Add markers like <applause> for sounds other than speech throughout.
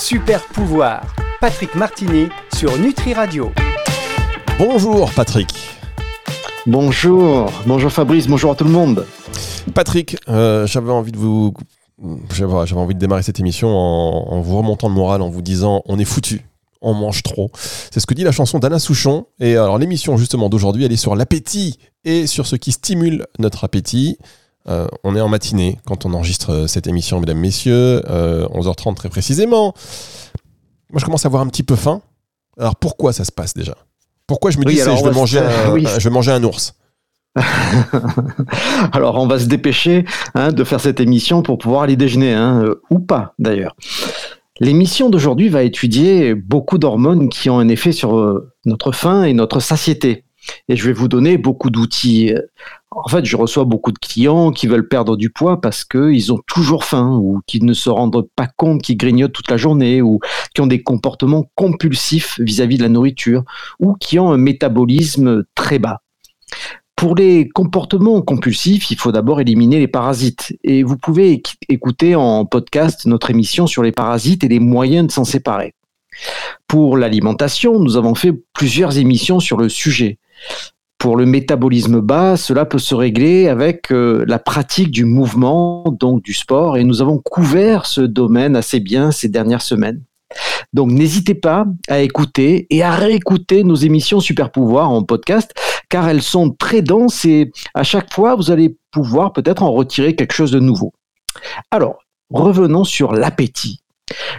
Super pouvoir. Patrick Martini sur Nutri Radio. Bonjour Patrick. Bonjour, bonjour Fabrice, bonjour à tout le monde. Patrick, euh, j'avais envie de vous, j'avais envie de démarrer cette émission en, vous remontant le moral, en vous disant on est foutu, on mange trop. C'est ce que dit la chanson d'Anna Souchon. Et alors l'émission justement d'aujourd'hui, elle est sur l'appétit et sur ce qui stimule notre appétit. Euh, on est en matinée quand on enregistre euh, cette émission, mesdames, messieurs, 11h30 très précisément. Moi, je commence à avoir un petit peu faim. Alors pourquoi ça se passe déjà? Pourquoi je me dis que je, vais manger un, <laughs> je vais manger un ours? <laughs> Alors, on va se dépêcher hein, de faire cette émission pour pouvoir aller déjeuner, hein, euh, ou pas d'ailleurs. L'émission d'aujourd'hui va étudier beaucoup d'hormones qui ont un effet sur euh, notre faim et notre satiété. Et je vais vous donner beaucoup d'outils. En fait, je reçois beaucoup de clients qui veulent perdre du poids parce qu'ils ont toujours faim ou qui ne se rendent pas compte qu'ils grignotent toute la journée ou qui ont des comportements compulsifs vis-à-vis de la nourriture ou qui ont un métabolisme très bas. Pour les comportements compulsifs, il faut d'abord éliminer les parasites. Et vous pouvez écouter en podcast notre émission sur les parasites et les moyens de s'en séparer. Pour l'alimentation, nous avons fait plusieurs émissions sur le sujet. Pour le métabolisme bas, cela peut se régler avec euh, la pratique du mouvement, donc du sport, et nous avons couvert ce domaine assez bien ces dernières semaines. Donc n'hésitez pas à écouter et à réécouter nos émissions Super Pouvoir en podcast car elles sont très denses et à chaque fois vous allez pouvoir peut-être en retirer quelque chose de nouveau. Alors, revenons sur l'appétit.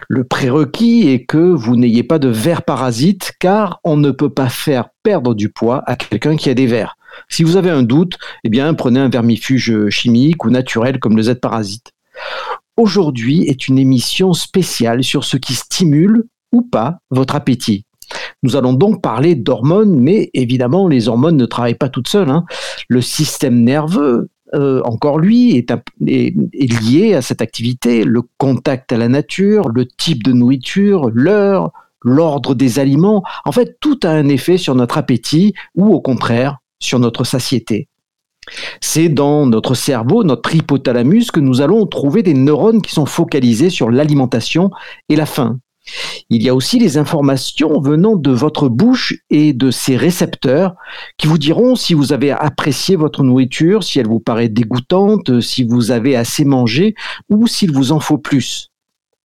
Le prérequis est que vous n'ayez pas de vers parasites car on ne peut pas faire perdre du poids à quelqu'un qui a des vers. Si vous avez un doute, eh bien prenez un vermifuge chimique ou naturel comme le Z-parasite aujourd'hui est une émission spéciale sur ce qui stimule ou pas votre appétit. Nous allons donc parler d'hormones, mais évidemment, les hormones ne travaillent pas toutes seules. Hein. Le système nerveux, euh, encore lui, est, est, lié à cette activité. Le contact à la nature, le type de nourriture, l'heure, l'ordre des aliments. En fait, tout a un effet sur notre appétit ou au contraire sur notre satiété. C'est dans notre cerveau, notre hypothalamus, que nous allons trouver des neurones qui sont focalisés sur l'alimentation et la faim. Il y a aussi les informations venant de votre bouche et de ses récepteurs qui vous diront si vous avez apprécié votre nourriture, si elle vous paraît dégoûtante, si vous avez assez mangé ou s'il vous en faut plus.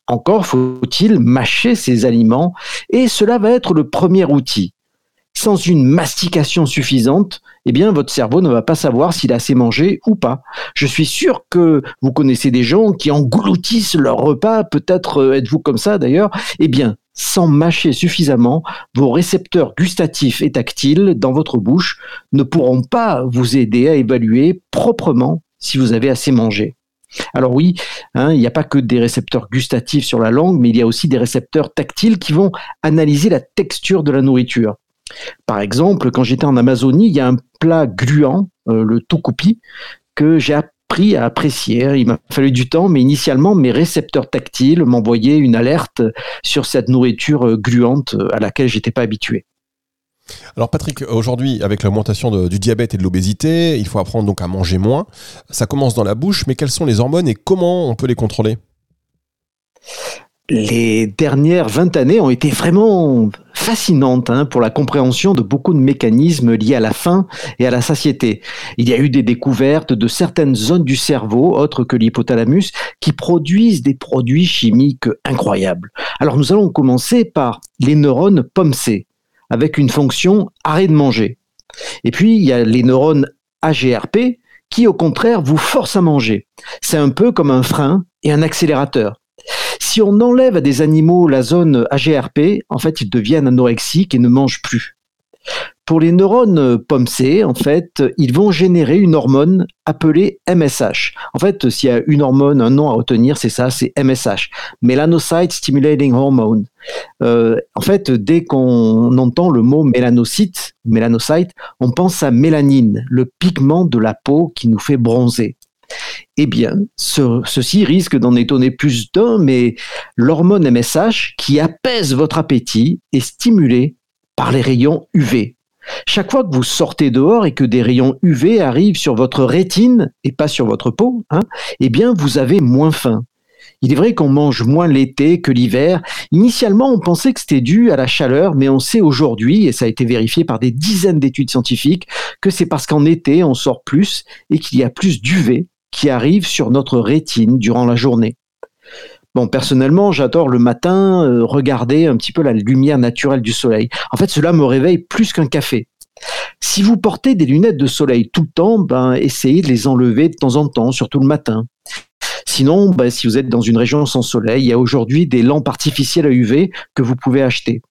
Encore faut-il mâcher ces aliments et cela va être le premier outil sans une mastication suffisante, eh bien, votre cerveau ne va pas savoir s'il a assez mangé ou pas. Je suis sûr que vous connaissez des gens qui engloutissent leur repas, peut-être euh, êtes-vous comme ça d'ailleurs. Eh bien, sans mâcher suffisamment, vos récepteurs gustatifs et tactiles dans votre bouche ne pourront pas vous aider à évaluer proprement si vous avez assez mangé. Alors oui, hein, il n'y a pas que des récepteurs gustatifs sur la langue, mais il y a aussi des récepteurs tactiles qui vont analyser la texture de la nourriture. Par exemple, quand j'étais en Amazonie, il y a un plat gluant, euh, le tucupi, que j'ai appris à apprécier. Il m'a fallu du temps, mais initialement, mes récepteurs tactiles m'envoyaient une alerte sur cette nourriture euh, gluante euh, à laquelle j'étais pas habitué. Alors Patrick, aujourd'hui, avec l'augmentation du diabète et de l'obésité, il faut apprendre donc à manger moins. Ça commence dans la bouche, mais quelles sont les hormones et comment on peut les contrôler? Les dernières 20 années ont été vraiment fascinantes hein, pour la compréhension de beaucoup de mécanismes liés à la faim et à la satiété. Il y a eu des découvertes de certaines zones du cerveau, autres que l'hypothalamus, qui produisent des produits chimiques incroyables. Alors nous allons commencer par les neurones POMC, avec une fonction arrêt de manger. Et puis il y a les neurones AGRP, qui au contraire vous forcent à manger. C'est un peu comme un frein et un accélérateur. Si on enlève à des animaux la zone AGRP, en fait, ils deviennent anorexiques et ne mangent plus. Pour les neurones POMC, en fait, ils vont générer une hormone appelée MSH. En fait, s'il y a une hormone, un nom à retenir, c'est ça, c'est MSH, Melanocyte Stimulating Hormone. Euh, en fait, dès qu'on entend le mot mélanocyte, mélanocyte, on pense à mélanine, le pigment de la peau qui nous fait bronzer. Eh bien, ceci risque d'en étonner plus d'un, mais l'hormone MSH, qui apaise votre appétit, est stimulée par les rayons UV. Chaque fois que vous sortez dehors et que des rayons UV arrivent sur votre rétine et pas sur votre peau, hein, eh bien, vous avez moins faim. Il est vrai qu'on mange moins l'été que l'hiver. Initialement, on pensait que c'était dû à la chaleur, mais on sait aujourd'hui, et ça a été vérifié par des dizaines d'études scientifiques, que c'est parce qu'en été, on sort plus et qu'il y a plus d'UV qui arrive sur notre rétine durant la journée. Bon, personnellement, j'adore le matin euh, regarder un petit peu la lumière naturelle du soleil. En fait, cela me réveille plus qu'un café. Si vous portez des lunettes de soleil tout le temps, ben, essayez de les enlever de temps en temps, surtout le matin. Sinon, ben, si vous êtes dans une région sans soleil, il y a aujourd'hui des lampes artificielles à UV que vous pouvez acheter.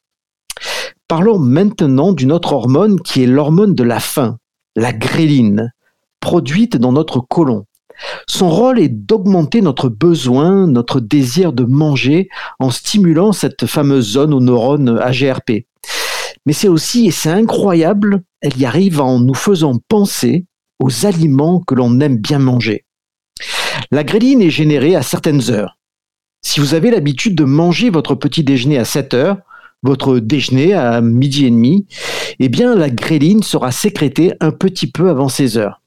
Parlons maintenant d'une autre hormone qui est l'hormone de la faim, la gréline, produite dans notre côlon. Son rôle est d'augmenter notre besoin, notre désir de manger en stimulant cette fameuse zone aux neurones AGRP. Mais c'est aussi, et c'est incroyable, elle y arrive en nous faisant penser aux aliments que l'on aime bien manger. La gréline est générée à certaines heures. Si vous avez l'habitude de manger votre petit déjeuner à 7 heures, votre déjeuner à midi et demi, eh bien la gréline sera sécrétée un petit peu avant ces heures.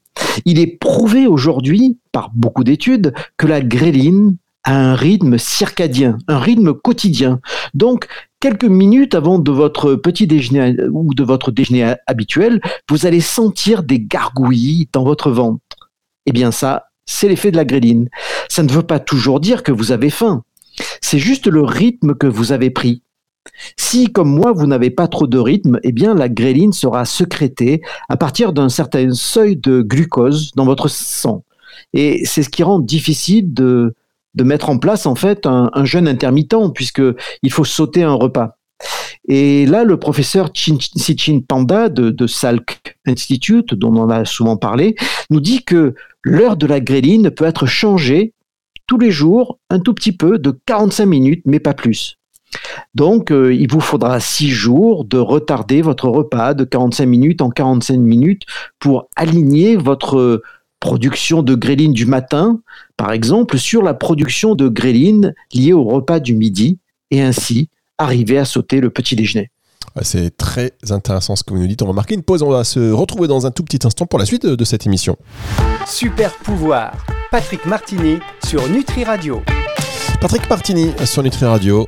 Il est prouvé aujourd'hui par beaucoup d'études que la gréline a un rythme circadien, un rythme quotidien. Donc, quelques minutes avant de votre petit déjeuner ou de votre déjeuner habituel, vous allez sentir des gargouillis dans votre ventre. Eh bien ça, c'est l'effet de la gréline. Ça ne veut pas toujours dire que vous avez faim. C'est juste le rythme que vous avez pris. Si, comme moi, vous n'avez pas trop de rythme, eh bien, la gréline sera sécrétée à partir d'un certain seuil de glucose dans votre sang. Et c'est ce qui rend difficile de, mettre en place, en fait, un, jeûne intermittent, puisqu'il faut sauter un repas. Et là, le professeur Sichin Panda de, de, Salk Institute, dont on a souvent parlé, nous dit que l'heure de la gréline peut être changée tous les jours, un tout petit peu, de 45 minutes, mais pas plus. Donc, euh, il vous faudra six jours de retarder votre repas de 45 minutes en 45 minutes pour aligner votre production de gréline du matin, par exemple, sur la production de gréline liée au repas du midi, et ainsi arriver à sauter le petit déjeuner. C'est très intéressant ce que vous nous dites. On va marquer une pause. On va se retrouver dans un tout petit instant pour la suite de cette émission. Super pouvoir. Patrick Martini sur Nutri Radio. Patrick Martini sur Nutri Radio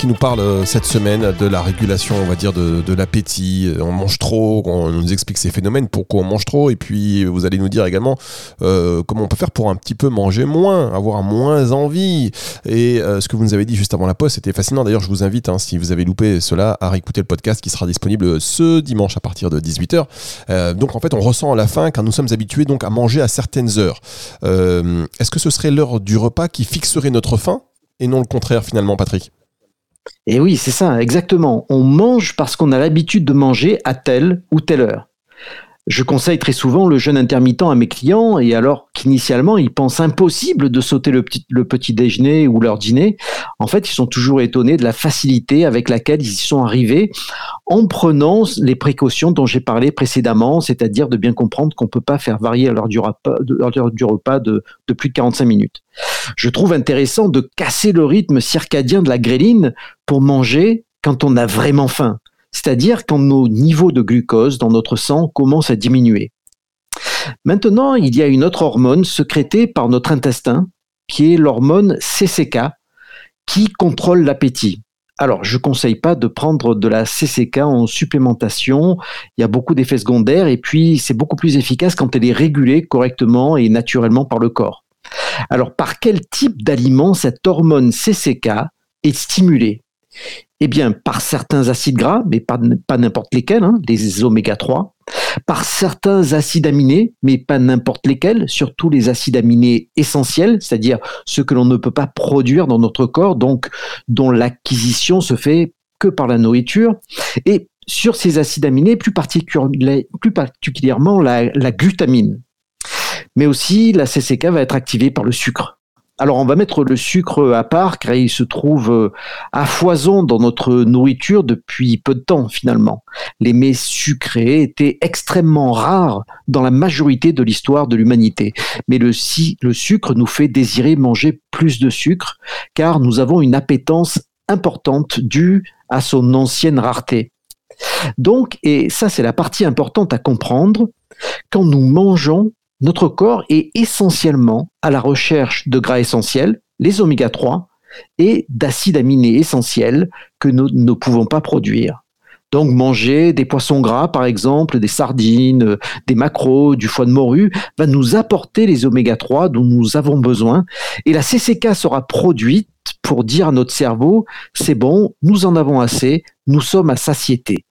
qui nous parle euh, cette semaine de la régulation, on va dire, de, l'appétit. Euh, on mange trop, on nous explique ces phénomènes, pourquoi on mange trop, et puis vous allez nous dire également euh, comment on peut faire pour un petit peu manger moins, avoir moins envie. Et ce que vous nous avez dit juste avant la pause, c'était fascinant. D'ailleurs, je vous invite, hein, si vous avez loupé cela, à réécouter le podcast qui sera disponible ce dimanche à partir de 18h. donc en fait, on ressent la faim car nous sommes habitués donc à manger à certaines heures. Est-ce que ce serait l'heure du repas qui fixerait notre faim et non le contraire finalement, Patrick? Et oui, c'est ça, exactement. On mange parce qu'on a l'habitude de manger à telle ou telle heure. Je conseille très souvent le jeûne intermittent à mes clients et alors qu'initialement ils pensent impossible de sauter le petit, déjeuner ou leur dîner, en fait ils sont toujours étonnés de la facilité avec laquelle ils y sont arrivés en prenant les précautions dont j'ai parlé précédemment, c'est-à-dire de bien comprendre qu'on ne peut pas faire varier l'heure du repas, de, du repas de, de plus de 45 minutes. Je trouve intéressant de casser le rythme circadien de la gréline pour manger quand on a vraiment faim c'est-à-dire quand nos niveaux de glucose dans notre sang commencent à diminuer. Maintenant, il y a une autre hormone sécrétée par notre intestin, qui est l'hormone CCK, qui contrôle l'appétit. Alors, je ne conseille pas de prendre de la CCK en supplémentation. Il y a beaucoup d'effets secondaires et puis c'est beaucoup plus efficace quand elle est régulée correctement et naturellement par le corps. Alors, par quel type d'aliment cette hormone CCK est stimulée? Eh bien, par certains acides gras, mais pas, n'importe lesquels, hein, les oméga 3, par certains acides aminés, mais pas n'importe lesquels, surtout les acides aminés essentiels, c'est-à-dire ceux que l'on ne peut pas produire dans notre corps, donc dont l'acquisition se fait que par la nourriture, et sur ces acides aminés, plus, particulièrement la, la glutamine. Mais aussi, la CCK va être activée par le sucre. Alors on va mettre le sucre à part car il se trouve euh, à foison dans notre nourriture depuis peu de temps finalement. Les mets sucrés étaient extrêmement rares dans la majorité de l'histoire de l'humanité. Mais le, le sucre nous fait désirer manger plus de sucre car nous avons une appétence importante due à son ancienne rareté. Donc, et ça c'est la partie importante à comprendre, quand nous mangeons, notre corps est essentiellement à la recherche de gras essentiels, les oméga 3 et d'acides aminés essentiels que nous ne pouvons pas produire. Donc manger des poissons gras, par exemple, des sardines, des maquereaux, du foie de morue, va nous apporter les oméga 3 dont nous avons besoin. Et la CCK sera produite pour dire à notre cerveau, c'est bon, nous en avons assez, nous sommes à satiété.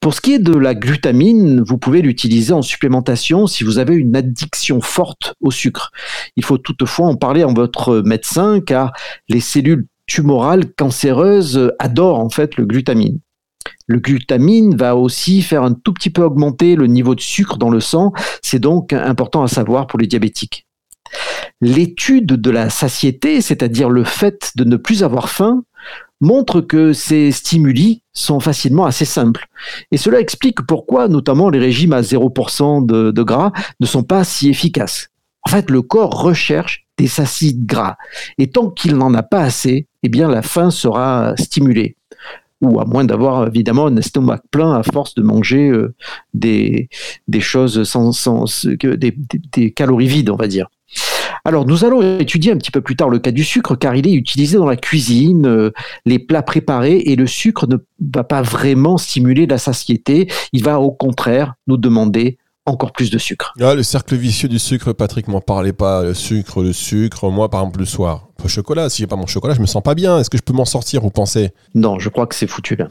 Pour ce qui est de la glutamine, vous pouvez l'utiliser en supplémentation si vous avez une addiction forte au sucre. Il faut toutefois en parler à votre médecin car les cellules tumorales cancéreuses adorent en fait le glutamine. Le glutamine va aussi faire un tout petit peu augmenter le niveau de sucre dans le sang. C'est donc important à savoir pour les diabétiques. L'étude de la satiété, c'est-à-dire le fait de ne plus avoir faim, montre que ces stimuli sont facilement assez simples. Et cela explique pourquoi notamment les régimes à 0% de, gras ne sont pas si efficaces. En fait, le corps recherche des acides gras. Et tant qu'il n'en a pas assez, eh bien la faim sera stimulée ou à moins d'avoir évidemment un estomac plein à force de manger euh, des, choses sans, sans des, calories vides, on va dire. Alors, nous allons étudier un petit peu plus tard le cas du sucre, car il est utilisé dans la cuisine, euh, les plats préparés, et le sucre ne va pas vraiment stimuler la satiété, il va au contraire nous demander encore plus de sucre. Ah, le cercle vicieux du sucre, Patrick, m'en parlait pas. Le sucre, le sucre. Moi, par exemple, le soir, le chocolat. Si j'ai pas mon chocolat, je me sens pas bien. Est-ce que je peux m'en sortir, vous pensez? Non, je crois que c'est foutu là.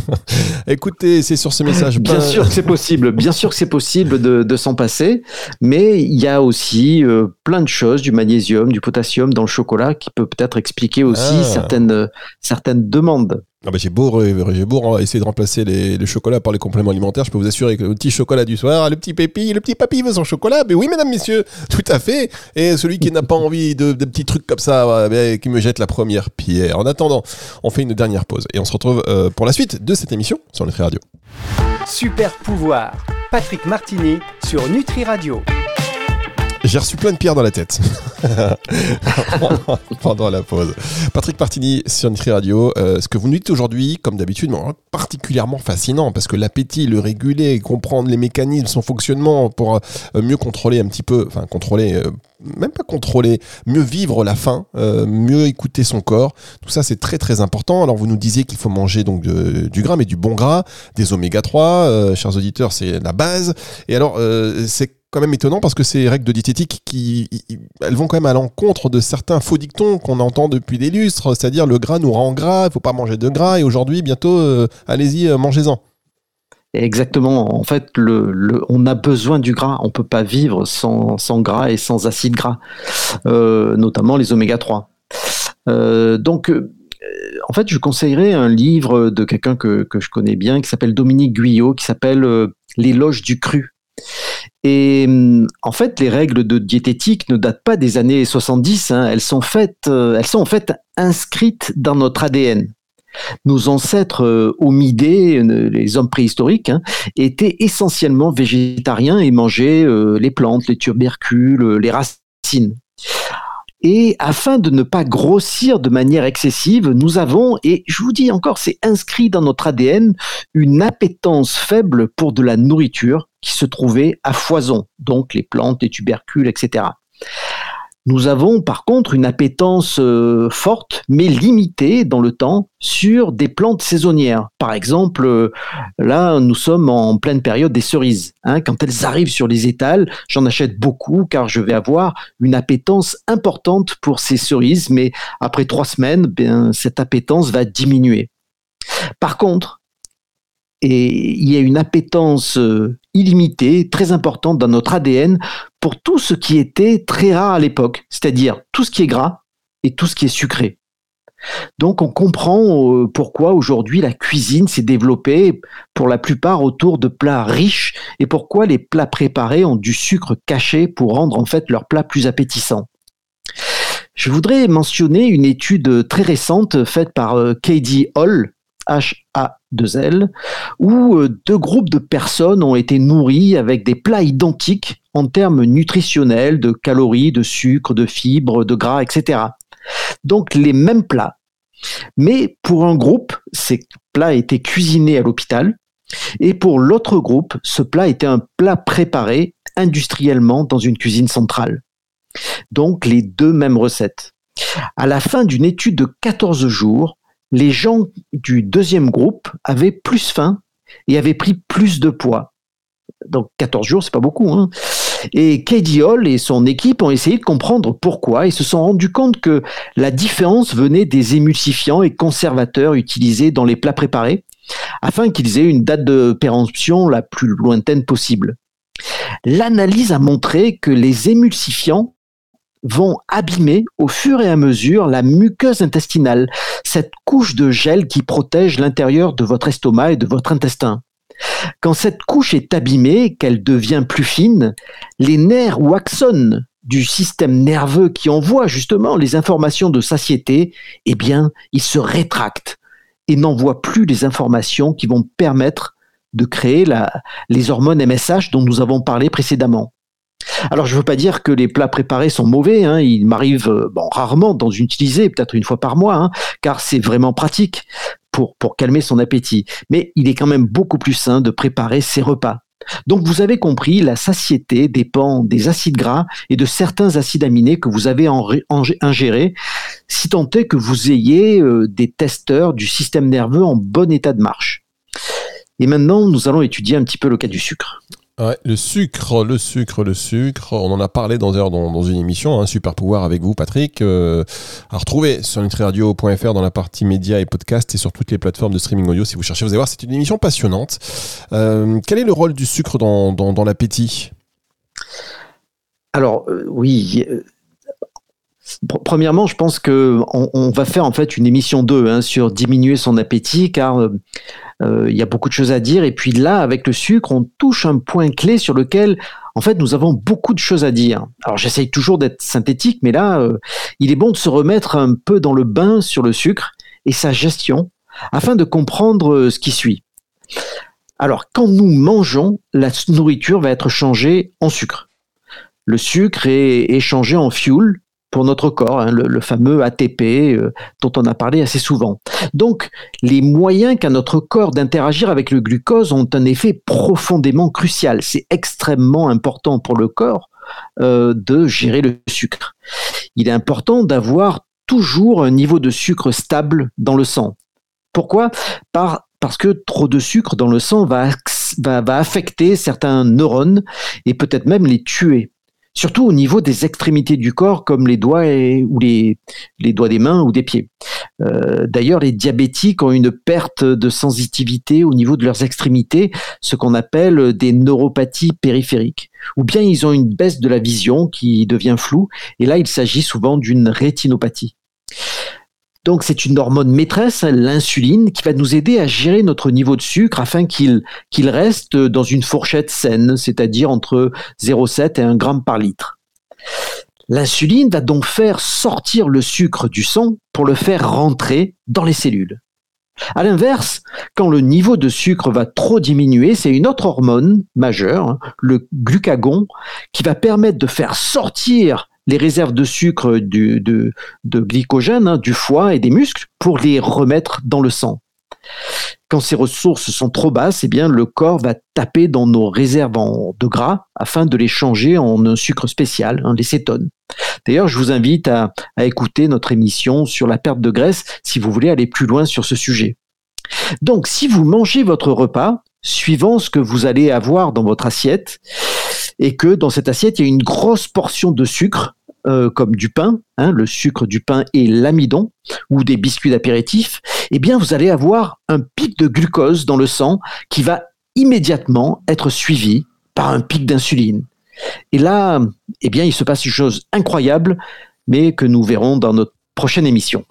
<laughs> Écoutez, c'est sur ce message. Bien sûr que c'est possible. Bien sûr que c'est possible de, s'en passer, mais il y a aussi euh, plein de choses, du magnésium, du potassium dans le chocolat, qui peut peut-être expliquer aussi ah. certaines certaines demandes. Ah bah j'ai beau, essayer de remplacer les, le chocolat par les compléments alimentaires, je peux vous assurer que le petit chocolat du soir, le petit pépi, le petit papy veut son chocolat. Mais oui, mesdames, messieurs, tout à fait. Et celui qui n'a pas envie de, petits trucs comme ça, qui me jette la première pierre. En attendant, on fait une dernière pause et on se retrouve euh, pour la suite de cette émission sur Nutri Radio. Super pouvoir, Patrick Martini sur Nutri Radio. J'ai reçu plein de pierres dans la tête <laughs> pendant la pause. Patrick Partini sur Radio. Euh, ce que vous nous dites aujourd'hui, comme d'habitude, particulièrement fascinant parce que l'appétit, le réguler, comprendre les mécanismes, son fonctionnement pour euh, mieux contrôler un petit peu, enfin contrôler, euh, même pas contrôler, mieux vivre la faim, mieux écouter son corps. Tout ça, c'est très très important. Alors vous nous disiez qu'il faut manger donc du gras, mais du bon gras, des oméga 3. chers auditeurs, c'est la base. Et alors, c'est quand même étonnant parce que ces règles de diététique qui elles vont quand même à l'encontre de certains faux dictons qu'on entend depuis des lustres, c'est-à-dire le gras nous rend gras, il faut pas manger de gras et aujourd'hui bientôt euh, allez-y euh, mangez-en. Exactement. En fait, le, on a besoin du gras. On peut pas vivre sans, gras et sans acides gras, euh, notamment les oméga 3. donc, en fait, je conseillerais un livre de quelqu'un que, que, je connais bien qui s'appelle Dominique Guyot, qui s'appelle L'éloge du cru. Et en fait, les règles de diététique ne datent pas des années 70. Hein. Elles, sont faites, euh, elles sont en fait inscrites dans notre ADN. Nos ancêtres euh, homidés, euh, les hommes préhistoriques, hein, étaient essentiellement végétariens et mangeaient les plantes, les tubercules, les racines. Et afin de ne pas grossir de manière excessive, nous avons, et je vous dis encore, c'est inscrit dans notre ADN, une appétence faible pour de la nourriture qui se trouvait à foison, donc les plantes, les tubercules, etc. Nous avons par contre une appétence euh, forte, mais limitée dans le temps, sur des plantes saisonnières. Par exemple, euh, là, nous sommes en pleine période des cerises. Hein. Quand elles arrivent sur les étals, j'en achète beaucoup car je vais avoir une appétence importante pour ces cerises, mais après trois semaines, cette appétence va diminuer. Par contre, il y a une appétence euh, illimitée, très importante dans notre ADN pour tout ce qui était très rare à l'époque, c'est-à-dire tout ce qui est gras et tout ce qui est sucré. Donc on comprend euh, pourquoi aujourd'hui la cuisine s'est développée pour la plupart autour de plats riches et pourquoi les plats préparés ont du sucre caché pour rendre en fait leurs plats plus appétissants. Je voudrais mentionner une étude très récente faite par euh, Katie Hall, H-A-2-L, où euh, deux groupes de personnes ont été nourris avec des plats identiques en termes nutritionnels, de calories, de sucre, de fibres, de gras, etc. Donc les mêmes plats. Mais pour un groupe, ces plats étaient cuisinés à l'hôpital, et pour l'autre groupe, ce plat était un plat préparé industriellement dans une cuisine centrale. Donc les deux mêmes recettes. À la fin d'une étude de 14 jours, les gens du deuxième groupe avaient plus faim et avaient pris plus de poids. Donc 14 jours, c'est pas beaucoup. Hein. Et Katie Hall et son équipe ont essayé de comprendre pourquoi et se sont rendus compte que la différence venait des émulsifiants et conservateurs utilisés dans les plats préparés afin qu'ils aient une date de péremption la plus lointaine possible. L'analyse a montré que les émulsifiants vont abîmer au fur et à mesure la muqueuse intestinale, cette couche de gel qui protège l'intérieur de votre estomac et de votre intestin. Quand cette couche est abîmée, qu'elle devient plus fine, les nerfs ou axones du système nerveux qui envoie justement les informations de satiété, eh bien, ils se rétractent et n'envoient plus les informations qui vont permettre de créer les hormones MSH dont nous avons parlé précédemment. Alors, je ne veux pas dire que les plats préparés sont mauvais. Hein. Il m'arrive euh, rarement d'en utiliser, peut-être une fois par mois, hein, car c'est vraiment pratique pour, calmer son appétit. Mais il est quand même beaucoup plus sain de préparer ses repas. Donc vous avez compris, la satiété dépend des acides gras et de certains acides aminés que vous avez ingérés, si tant est que vous ayez euh, des testeurs du système nerveux en bon état de marche. Et maintenant, nous allons étudier un petit peu le cas du sucre. Le sucre, le sucre, le sucre. On en a parlé dans, une émission, un hein, super pouvoir avec vous, Patrick. Euh, à retrouver sur nutriradio.fr dans la partie médias et podcasts et sur toutes les plateformes de streaming audio. Si vous cherchez, vous allez voir, c'est une émission passionnante. Euh, quel est le rôle du sucre dans l'appétit? Alors, euh, oui. Premièrement, je pense que on, va faire en fait une émission 2 hein, sur diminuer son appétit, car euh, euh, il y a beaucoup de choses à dire. Et puis là, avec le sucre, on touche un point clé sur lequel, en fait, nous avons beaucoup de choses à dire. Alors, j'essaye toujours d'être synthétique, mais là, euh, il est bon de se remettre un peu dans le bain sur le sucre et sa gestion, afin de comprendre ce qui suit. Alors, quand nous mangeons, la nourriture va être changée en sucre. Le sucre est échangé en fuel, pour notre corps, hein, le, fameux ATP euh, dont on a parlé assez souvent. Donc, les moyens qu'a notre corps d'interagir avec le glucose ont un effet profondément crucial. C'est extrêmement important pour le corps euh, de gérer le sucre. Il est important d'avoir toujours un niveau de sucre stable dans le sang. Pourquoi? Parce que trop de sucre dans le sang va, va affecter certains neurones et peut-être même les tuer surtout au niveau des extrémités du corps comme les doigts ou les, doigts des mains ou des pieds. Euh, d'ailleurs, les diabétiques ont une perte de sensitivité au niveau de leurs extrémités, ce qu'on appelle des neuropathies périphériques. Ou bien ils ont une baisse de la vision qui devient floue, et là il s'agit souvent d'une rétinopathie. Donc c'est une hormone maîtresse, l'insuline, qui va nous aider à gérer notre niveau de sucre afin qu'il reste dans une fourchette saine, c'est-à-dire entre 0,7 et 1 g par litre. L'insuline va donc faire sortir le sucre du sang pour le faire rentrer dans les cellules. À l'inverse, quand le niveau de sucre va trop diminuer, c'est une autre hormone majeure, hein, le glucagon, qui va permettre de faire sortir les réserves de sucre de, glycogène hein, du foie et des muscles pour les remettre dans le sang. Quand ces ressources sont trop basses, eh bien, le corps va taper dans nos réserves de gras afin de les changer en un sucre spécial, les cétones. D'ailleurs, je vous invite à écouter notre émission sur la perte de graisse si vous voulez aller plus loin sur ce sujet. Donc, si vous mangez votre repas, suivant ce que vous allez avoir dans votre assiette, et que dans cette assiette, il y a une grosse portion de sucre, euh, comme du pain, hein, le sucre du pain et l'amidon, ou des biscuits d'apéritif, eh bien vous allez avoir un pic de glucose dans le sang qui va immédiatement être suivi par un pic d'insuline. Et là, eh bien, il se passe une chose incroyable, mais que nous verrons dans notre prochaine émission.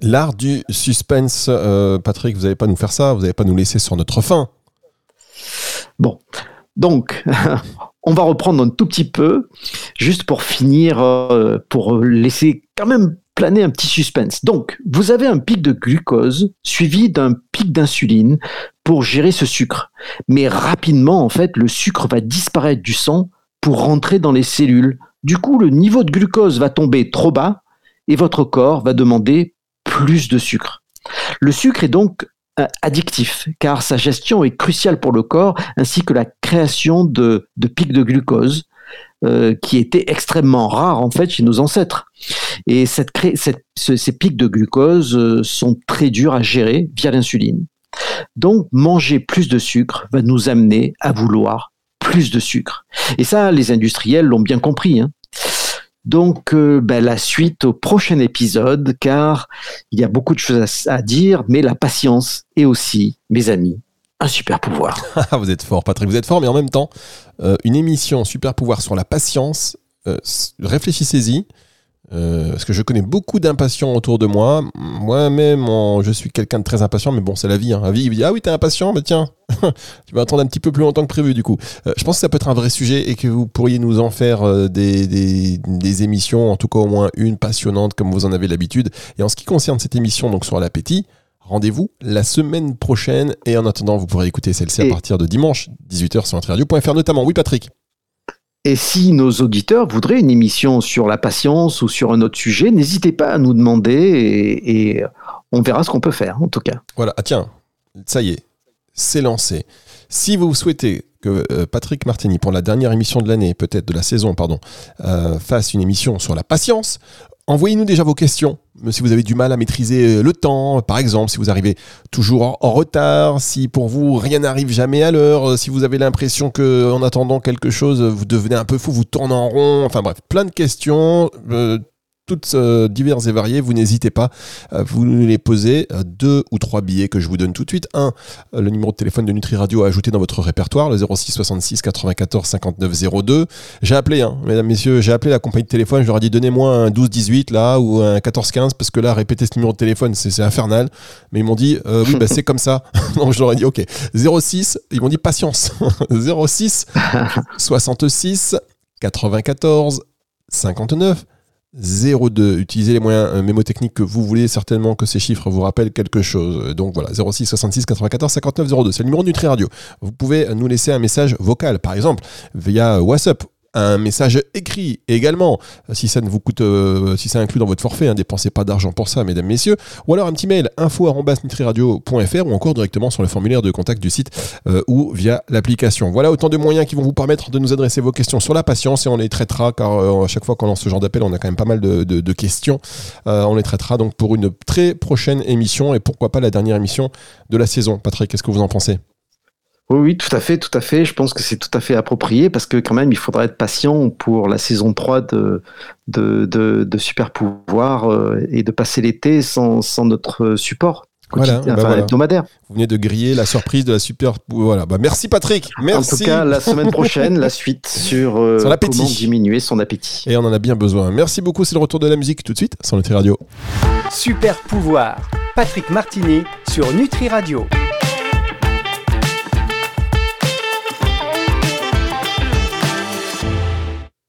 L'art du suspense, euh, Patrick, vous n'allez pas nous faire ça, vous n'allez pas nous laisser sur notre faim. Bon, donc, <laughs> on va reprendre un tout petit peu, juste pour finir, euh, pour laisser quand même planer un petit suspense. Donc, vous avez un pic de glucose suivi d'un pic d'insuline pour gérer ce sucre. Mais rapidement, en fait, le sucre va disparaître du sang pour rentrer dans les cellules. Du coup, le niveau de glucose va tomber trop bas et votre corps va demander plus de sucre. Le sucre est donc addictif, car sa gestion est cruciale pour le corps, ainsi que la création de, pics de glucose euh, qui était extrêmement rare en fait chez nos ancêtres. Et ces pics de glucose euh, sont très durs à gérer via l'insuline. Donc manger plus de sucre va nous amener à vouloir plus de sucre. Et ça, les industriels l'ont bien compris. Hein. Donc, euh, ben, la suite au prochain épisode, car il y a beaucoup de choses à, dire, mais la patience est aussi, mes amis, un super pouvoir. <laughs> Ah, vous êtes fort, Patrick, vous êtes fort, mais en même temps, euh, une émission super pouvoir sur la patience, euh, réfléchissez-y. Euh, parce que je connais beaucoup d'impatients autour de moi. Moi-même, je suis quelqu'un de très impatient, mais bon, c'est la vie. Hein. La vie, il me dit Ah oui, t'es impatient Mais tiens, <laughs> tu vas attendre un petit peu plus longtemps que prévu, du coup. Euh, je pense que ça peut être un vrai sujet et que vous pourriez nous en faire euh, des, des, émissions, en tout cas au moins une passionnante, comme vous en avez l'habitude. Et en ce qui concerne cette émission, donc sur l'appétit, rendez-vous la semaine prochaine. Et en attendant, vous pourrez écouter celle-ci à partir de dimanche, 18h sur Radio.fr notamment. Oui, Patrick et si nos auditeurs voudraient une émission sur la patience ou sur un autre sujet, n'hésitez pas à nous demander et, on verra ce qu'on peut faire en tout cas. Voilà, ah tiens, ça y est, c'est lancé. Si vous souhaitez que euh, Patrick Martini, pour la dernière émission de l'année, peut-être de la saison, pardon, euh, fasse une émission sur la patience, Envoyez-nous déjà vos questions. Si vous avez du mal à maîtriser euh, le temps, par exemple, si vous arrivez toujours en retard, si pour vous rien n'arrive jamais à l'heure, euh, si vous avez l'impression que en attendant quelque chose, vous devenez un peu fou, vous tournez en rond, enfin bref, plein de questions. Euh, toutes euh, diverses et variées. Vous n'hésitez pas, à vous nous les poser. Euh, deux ou trois billets que je vous donne tout de suite. Un, euh, le numéro de téléphone de Nutri Radio à ajouter dans votre répertoire, le 06 66 94 59 02. J'ai appelé, hein, mesdames, messieurs, j'ai appelé la compagnie de téléphone. Je leur ai dit donnez-moi un 12 18 là ou un 14 15 parce que là, répéter ce numéro de téléphone, c'est infernal. Mais ils m'ont dit oui, bah, c'est comme ça. <laughs> Donc je leur ai dit ok. 06, ils m'ont dit patience. 06 66 94 59 02. Utilisez les moyens euh, mémotechniques que vous voulez, certainement que ces chiffres vous rappellent quelque chose. Donc voilà, 06 66 94 59 02. C'est le numéro de Nutri Radio. Vous pouvez nous laisser un message vocal, par exemple, via WhatsApp un message écrit également, si ça ne vous coûte, euh, si ça inclut dans votre forfait, hein, dépensez pas d'argent pour ça, mesdames, messieurs, ou alors un petit mail info.nutriradio.fr ou encore directement sur le formulaire de contact du site euh, ou via l'application. Voilà autant de moyens qui vont vous permettre de nous adresser vos questions sur la patience et on les traitera car euh, à chaque fois qu'on lance ce genre d'appel, on a quand même pas mal de, de questions. on les traitera donc pour une très prochaine émission et pourquoi pas la dernière émission de la saison. Patrick, qu'est-ce que vous en pensez? Oui, oui, tout à fait, tout à fait. Je pense que c'est tout à fait approprié parce que quand même, il faudra être patient pour la saison 3 de, de, de, Super Pouvoir euh, et de passer l'été sans, sans notre support. Voilà, bah hebdomadaire. Vous venez de griller la surprise de la super. Voilà. Bah merci Patrick. Merci. En tout cas, la semaine prochaine, la suite sur, euh, comment diminuer son appétit. Et on en a bien besoin. Merci beaucoup. C'est le retour de la musique tout de suite sur Nutri Radio. Super pouvoir. Patrick Martini sur Nutri Radio.